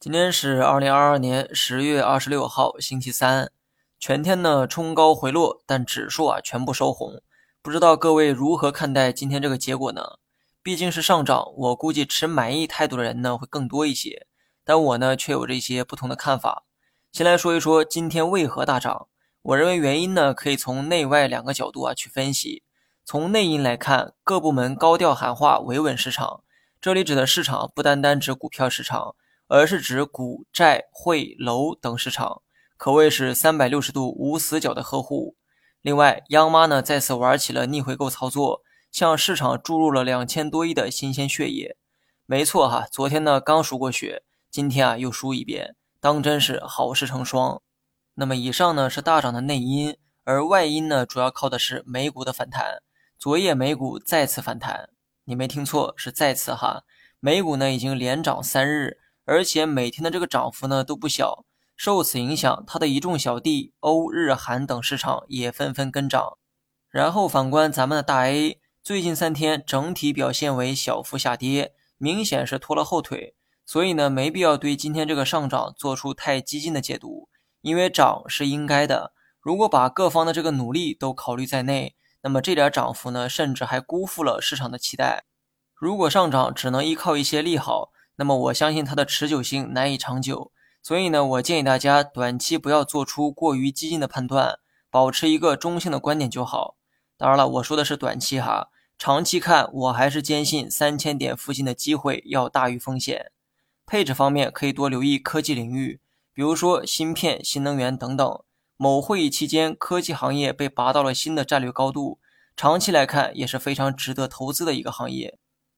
今天是二零二二年十月二十六号，星期三，全天呢冲高回落，但指数啊全部收红。不知道各位如何看待今天这个结果呢？毕竟是上涨，我估计持满意态度的人呢会更多一些，但我呢却有着一些不同的看法。先来说一说今天为何大涨，我认为原因呢可以从内外两个角度啊去分析。从内因来看，各部门高调喊话维稳市场，这里指的市场不单单指股票市场。而是指股债汇楼等市场，可谓是三百六十度无死角的呵护。另外，央妈呢再次玩起了逆回购操作，向市场注入了两千多亿的新鲜血液。没错哈，昨天呢刚输过血，今天啊又输一遍，当真是好事成双。那么以上呢是大涨的内因，而外因呢主要靠的是美股的反弹。昨夜美股再次反弹，你没听错，是再次哈。美股呢已经连涨三日。而且每天的这个涨幅呢都不小，受此影响，它的一众小弟欧日韩等市场也纷纷跟涨。然后反观咱们的大 A，最近三天整体表现为小幅下跌，明显是拖了后腿。所以呢，没必要对今天这个上涨做出太激进的解读，因为涨是应该的。如果把各方的这个努力都考虑在内，那么这点涨幅呢，甚至还辜负了市场的期待。如果上涨只能依靠一些利好，那么我相信它的持久性难以长久，所以呢，我建议大家短期不要做出过于激进的判断，保持一个中性的观点就好。当然了，我说的是短期哈，长期看我还是坚信三千点附近的机会要大于风险。配置方面可以多留意科技领域，比如说芯片、新能源等等。某会议期间，科技行业被拔到了新的战略高度，长期来看也是非常值得投资的一个行业。